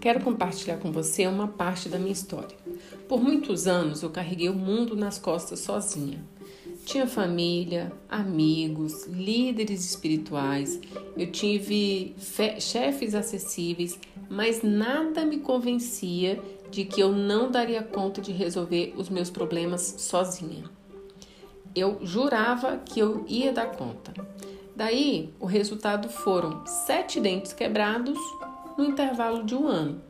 quero compartilhar com você uma parte da minha história. Por muitos anos eu carreguei o mundo nas costas sozinha. Tinha família, amigos, líderes espirituais, eu tive chefes acessíveis, mas nada me convencia de que eu não daria conta de resolver os meus problemas sozinha. Eu jurava que eu ia dar conta. Daí, o resultado foram sete dentes quebrados no intervalo de um ano,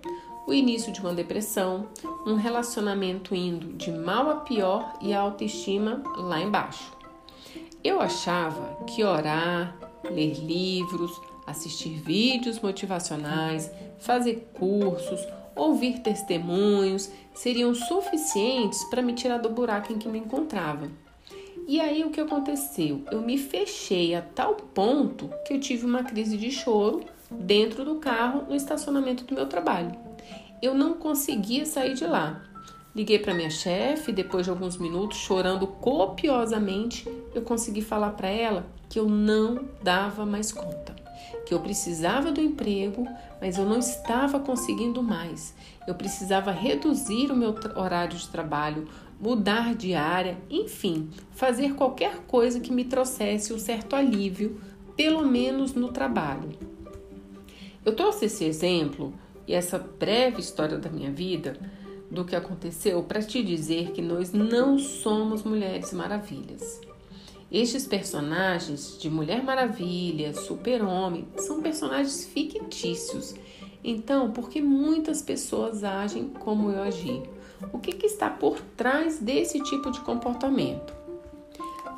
o início de uma depressão, um relacionamento indo de mal a pior e a autoestima lá embaixo. Eu achava que orar, ler livros, assistir vídeos motivacionais, fazer cursos, ouvir testemunhos seriam suficientes para me tirar do buraco em que me encontrava. E aí o que aconteceu? Eu me fechei a tal ponto que eu tive uma crise de choro dentro do carro no estacionamento do meu trabalho. Eu não conseguia sair de lá. Liguei para minha chefe, depois de alguns minutos, chorando copiosamente, eu consegui falar para ela que eu não dava mais conta, que eu precisava do emprego, mas eu não estava conseguindo mais. Eu precisava reduzir o meu horário de trabalho, mudar de área, enfim, fazer qualquer coisa que me trouxesse um certo alívio, pelo menos no trabalho. Eu trouxe esse exemplo e essa breve história da minha vida do que aconteceu para te dizer que nós não somos mulheres maravilhas. Estes personagens de Mulher Maravilha, Super-Homem, são personagens fictícios. Então, por que muitas pessoas agem como eu agi? O que, que está por trás desse tipo de comportamento?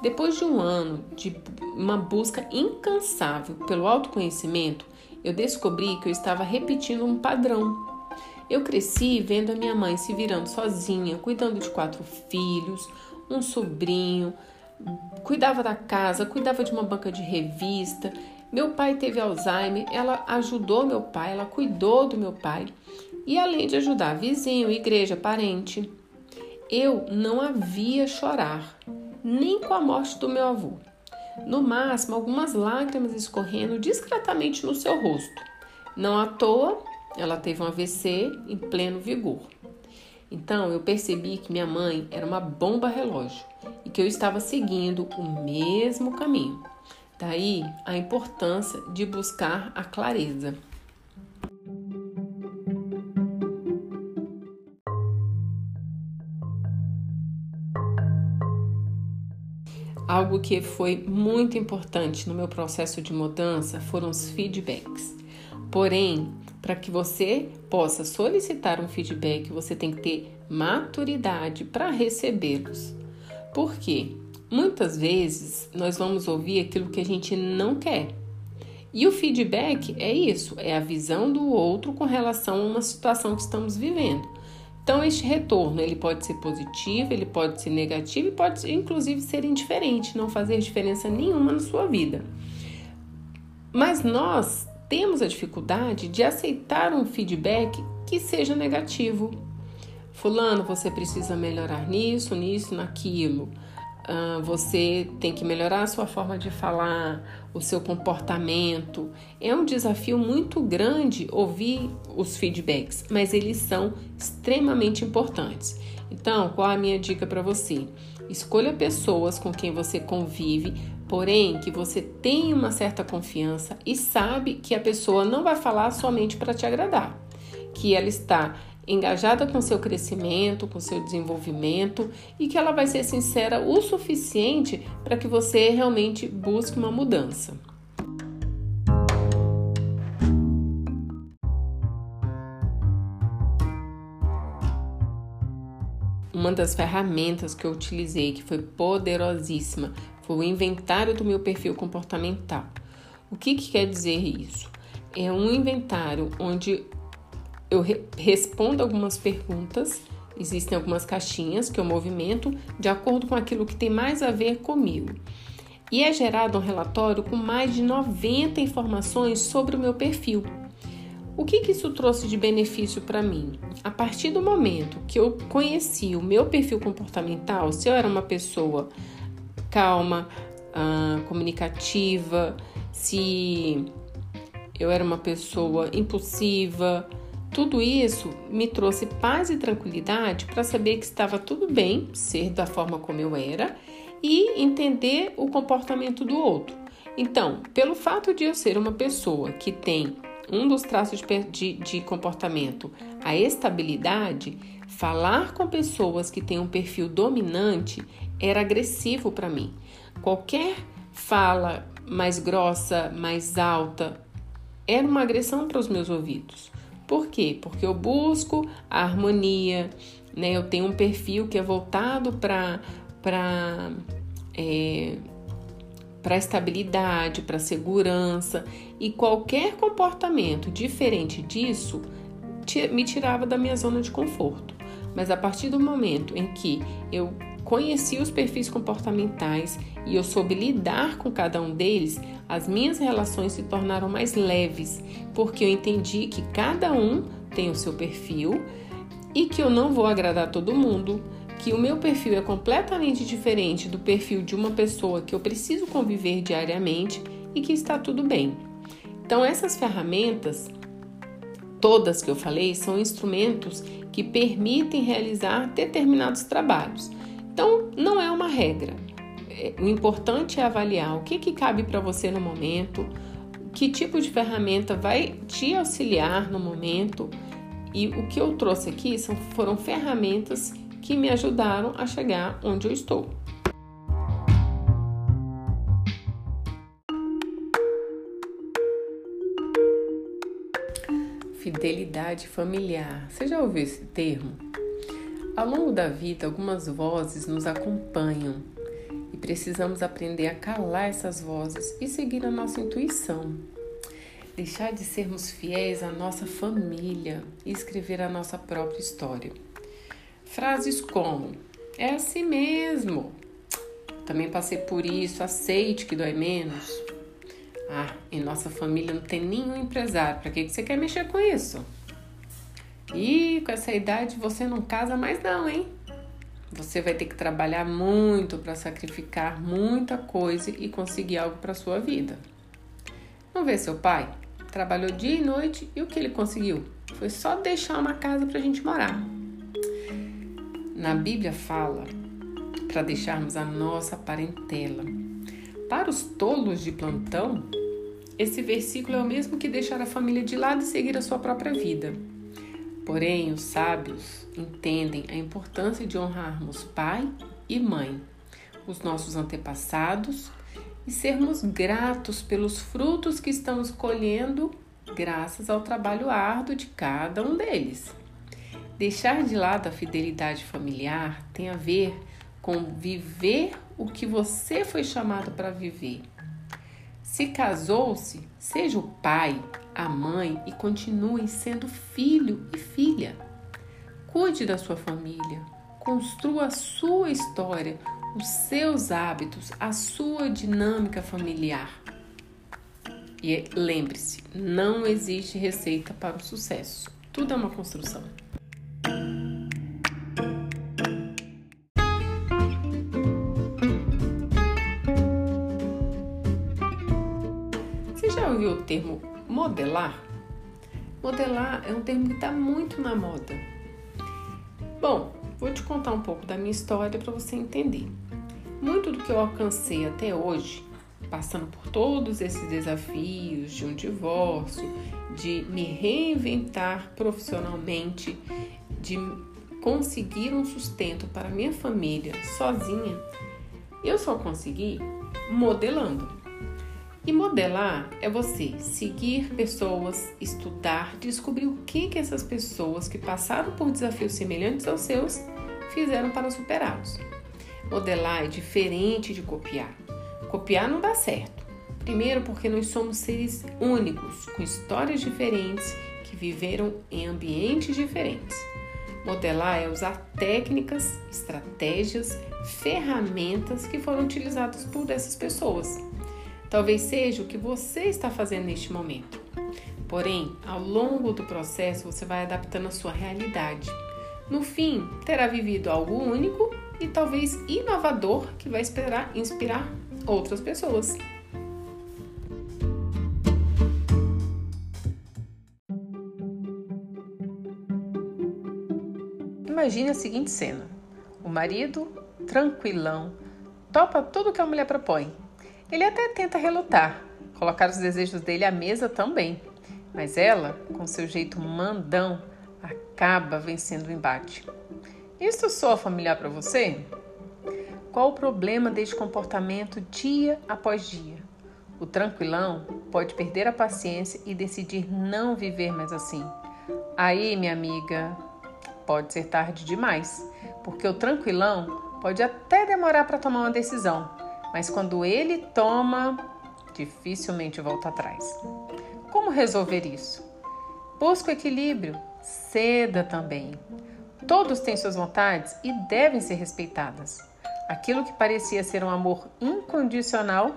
Depois de um ano de uma busca incansável pelo autoconhecimento, eu descobri que eu estava repetindo um padrão. Eu cresci vendo a minha mãe se virando sozinha, cuidando de quatro filhos, um sobrinho, cuidava da casa, cuidava de uma banca de revista. Meu pai teve Alzheimer, ela ajudou meu pai, ela cuidou do meu pai. E além de ajudar vizinho, igreja, parente, eu não havia chorar, nem com a morte do meu avô no máximo algumas lágrimas escorrendo discretamente no seu rosto. Não à toa, ela teve um AVC em pleno vigor. Então eu percebi que minha mãe era uma bomba relógio e que eu estava seguindo o mesmo caminho. Daí a importância de buscar a clareza. Algo que foi muito importante no meu processo de mudança foram os feedbacks. Porém, para que você possa solicitar um feedback, você tem que ter maturidade para recebê-los. Por quê? Muitas vezes nós vamos ouvir aquilo que a gente não quer. E o feedback é isso, é a visão do outro com relação a uma situação que estamos vivendo. Então, este retorno ele pode ser positivo, ele pode ser negativo e pode inclusive ser indiferente, não fazer diferença nenhuma na sua vida. Mas nós temos a dificuldade de aceitar um feedback que seja negativo. Fulano, você precisa melhorar nisso, nisso, naquilo. Uh, você tem que melhorar a sua forma de falar, o seu comportamento. É um desafio muito grande ouvir os feedbacks, mas eles são extremamente importantes. Então, qual a minha dica para você? Escolha pessoas com quem você convive, porém que você tenha uma certa confiança e sabe que a pessoa não vai falar somente para te agradar, que ela está engajada com seu crescimento, com seu desenvolvimento e que ela vai ser sincera o suficiente para que você realmente busque uma mudança. Uma das ferramentas que eu utilizei, que foi poderosíssima, foi o inventário do meu perfil comportamental. O que, que quer dizer isso? É um inventário onde eu re respondo algumas perguntas, existem algumas caixinhas que eu movimento de acordo com aquilo que tem mais a ver comigo. E é gerado um relatório com mais de 90 informações sobre o meu perfil. O que, que isso trouxe de benefício para mim? A partir do momento que eu conheci o meu perfil comportamental, se eu era uma pessoa calma, comunicativa, se eu era uma pessoa impulsiva, tudo isso me trouxe paz e tranquilidade para saber que estava tudo bem ser da forma como eu era e entender o comportamento do outro. Então, pelo fato de eu ser uma pessoa que tem um dos traços de, de, comportamento, a estabilidade, falar com pessoas que têm um perfil dominante era agressivo para mim. Qualquer fala mais grossa, mais alta, era uma agressão para os meus ouvidos. Por quê? Porque eu busco a harmonia, né? Eu tenho um perfil que é voltado para para é, para estabilidade, para segurança e qualquer comportamento diferente disso me tirava da minha zona de conforto. Mas a partir do momento em que eu conheci os perfis comportamentais e eu soube lidar com cada um deles, as minhas relações se tornaram mais leves, porque eu entendi que cada um tem o seu perfil e que eu não vou agradar todo mundo, que o meu perfil é completamente diferente do perfil de uma pessoa que eu preciso conviver diariamente e que está tudo bem. Então, essas ferramentas, todas que eu falei, são instrumentos que permitem realizar determinados trabalhos. Não é uma regra. É, o importante é avaliar o que, que cabe para você no momento, que tipo de ferramenta vai te auxiliar no momento. E o que eu trouxe aqui são, foram ferramentas que me ajudaram a chegar onde eu estou. Fidelidade familiar. Você já ouviu esse termo? Ao longo da vida, algumas vozes nos acompanham e precisamos aprender a calar essas vozes e seguir a nossa intuição. Deixar de sermos fiéis à nossa família e escrever a nossa própria história. Frases como: é assim mesmo. Também passei por isso, aceite que dói menos. Ah, em nossa família não tem nenhum empresário, para que você quer mexer com isso? E com essa idade você não casa mais não, hein? Você vai ter que trabalhar muito para sacrificar muita coisa e conseguir algo para sua vida. Não vê seu pai? Trabalhou dia e noite e o que ele conseguiu? Foi só deixar uma casa para a gente morar na Bíblia fala para deixarmos a nossa parentela. Para os tolos de plantão, esse versículo é o mesmo que deixar a família de lado e seguir a sua própria vida. Porém, os sábios entendem a importância de honrarmos pai e mãe, os nossos antepassados e sermos gratos pelos frutos que estamos colhendo graças ao trabalho árduo de cada um deles. Deixar de lado a fidelidade familiar tem a ver com viver o que você foi chamado para viver. Se casou-se, seja o pai, a mãe e continue sendo filho e filha. Cuide da sua família, construa a sua história, os seus hábitos, a sua dinâmica familiar. E lembre-se, não existe receita para o sucesso. Tudo é uma construção. Modelar? Modelar é um termo que está muito na moda. Bom, vou te contar um pouco da minha história para você entender. Muito do que eu alcancei até hoje, passando por todos esses desafios de um divórcio, de me reinventar profissionalmente, de conseguir um sustento para minha família sozinha, eu só consegui modelando. E modelar é você seguir pessoas, estudar, descobrir o que, que essas pessoas que passaram por desafios semelhantes aos seus fizeram para superá-los. Modelar é diferente de copiar. Copiar não dá certo. Primeiro, porque nós somos seres únicos, com histórias diferentes, que viveram em ambientes diferentes. Modelar é usar técnicas, estratégias, ferramentas que foram utilizadas por essas pessoas Talvez seja o que você está fazendo neste momento. Porém, ao longo do processo, você vai adaptando a sua realidade. No fim, terá vivido algo único e talvez inovador que vai esperar, inspirar outras pessoas. Imagine a seguinte cena: o marido, tranquilão, topa tudo que a mulher propõe. Ele até tenta relutar, colocar os desejos dele à mesa também, mas ela, com seu jeito mandão, acaba vencendo o embate. Isso soa familiar para você? Qual o problema deste comportamento dia após dia? O tranquilão pode perder a paciência e decidir não viver mais assim. Aí, minha amiga, pode ser tarde demais, porque o tranquilão pode até demorar para tomar uma decisão, mas quando ele toma, dificilmente volta atrás. Como resolver isso? Busque o equilíbrio, ceda também. Todos têm suas vontades e devem ser respeitadas. Aquilo que parecia ser um amor incondicional,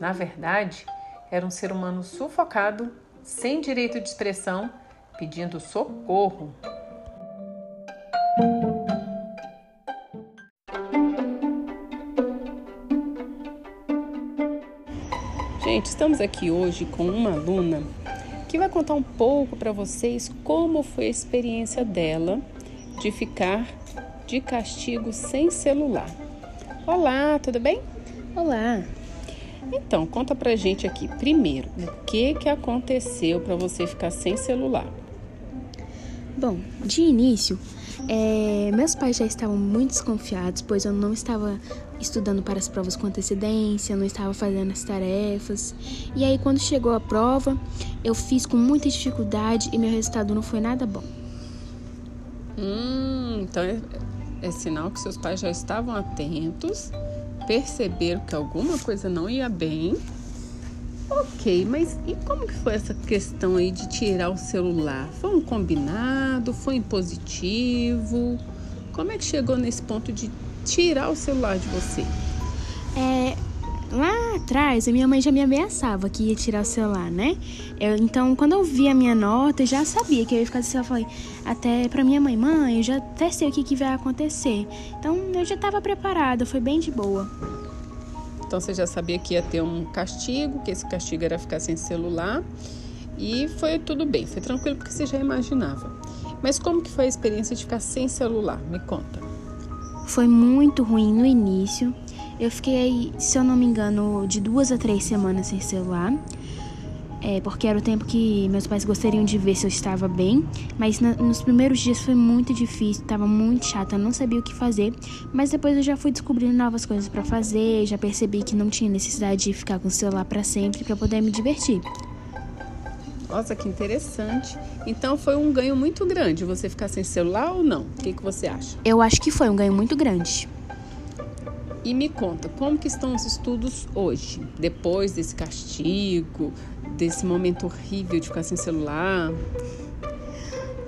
na verdade, era um ser humano sufocado, sem direito de expressão, pedindo socorro. Gente, estamos aqui hoje com uma aluna que vai contar um pouco para vocês como foi a experiência dela de ficar de castigo sem celular. Olá, tudo bem? Olá. Então, conta pra gente aqui, primeiro, o que que aconteceu para você ficar sem celular? Bom, de início, é, meus pais já estavam muito desconfiados, pois eu não estava estudando para as provas com antecedência, não estava fazendo as tarefas. E aí, quando chegou a prova, eu fiz com muita dificuldade e meu resultado não foi nada bom. Hum, então é, é sinal que seus pais já estavam atentos, perceberam que alguma coisa não ia bem. Ok, mas e como que foi essa questão aí de tirar o celular? Foi um combinado? Foi impositivo? Como é que chegou nesse ponto de tirar o celular de você? É, lá atrás, a minha mãe já me ameaçava que ia tirar o celular, né? Eu, então, quando eu vi a minha nota, eu já sabia que eu ia ficar sem celular. Falei até pra minha mãe, mãe, eu já até sei o que, que vai acontecer. Então, eu já estava preparada, foi bem de boa. Então, você já sabia que ia ter um castigo, que esse castigo era ficar sem celular. E foi tudo bem, foi tranquilo porque você já imaginava. Mas como que foi a experiência de ficar sem celular? Me conta. Foi muito ruim no início. Eu fiquei, se eu não me engano, de duas a três semanas sem celular. É, porque era o tempo que meus pais gostariam de ver se eu estava bem. Mas na, nos primeiros dias foi muito difícil, estava muito chata, não sabia o que fazer. Mas depois eu já fui descobrindo novas coisas para fazer, já percebi que não tinha necessidade de ficar com o celular para sempre para poder me divertir. Nossa, que interessante. Então foi um ganho muito grande você ficar sem celular ou não? O que, que você acha? Eu acho que foi um ganho muito grande. E me conta, como que estão os estudos hoje? Depois desse castigo, desse momento horrível de ficar sem celular?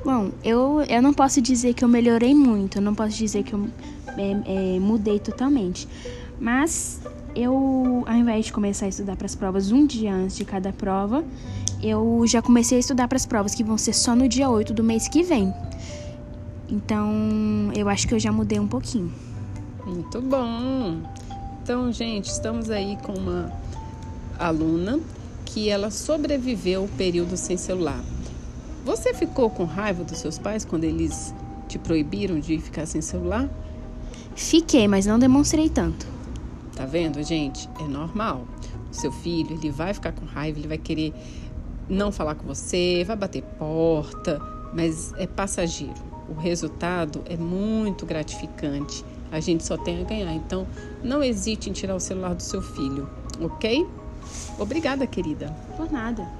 Bom, eu, eu não posso dizer que eu melhorei muito, eu não posso dizer que eu é, é, mudei totalmente. Mas eu, ao invés de começar a estudar para as provas um dia antes de cada prova, eu já comecei a estudar para as provas que vão ser só no dia 8 do mês que vem. Então, eu acho que eu já mudei um pouquinho. Muito bom. Então, gente, estamos aí com uma aluna que ela sobreviveu o período sem celular. Você ficou com raiva dos seus pais quando eles te proibiram de ficar sem celular? Fiquei, mas não demonstrei tanto. Tá vendo, gente? É normal. O seu filho, ele vai ficar com raiva, ele vai querer não falar com você, vai bater porta, mas é passageiro. O resultado é muito gratificante a gente só tem a ganhar. Então, não hesite em tirar o celular do seu filho, ok? Obrigada, querida. Por nada.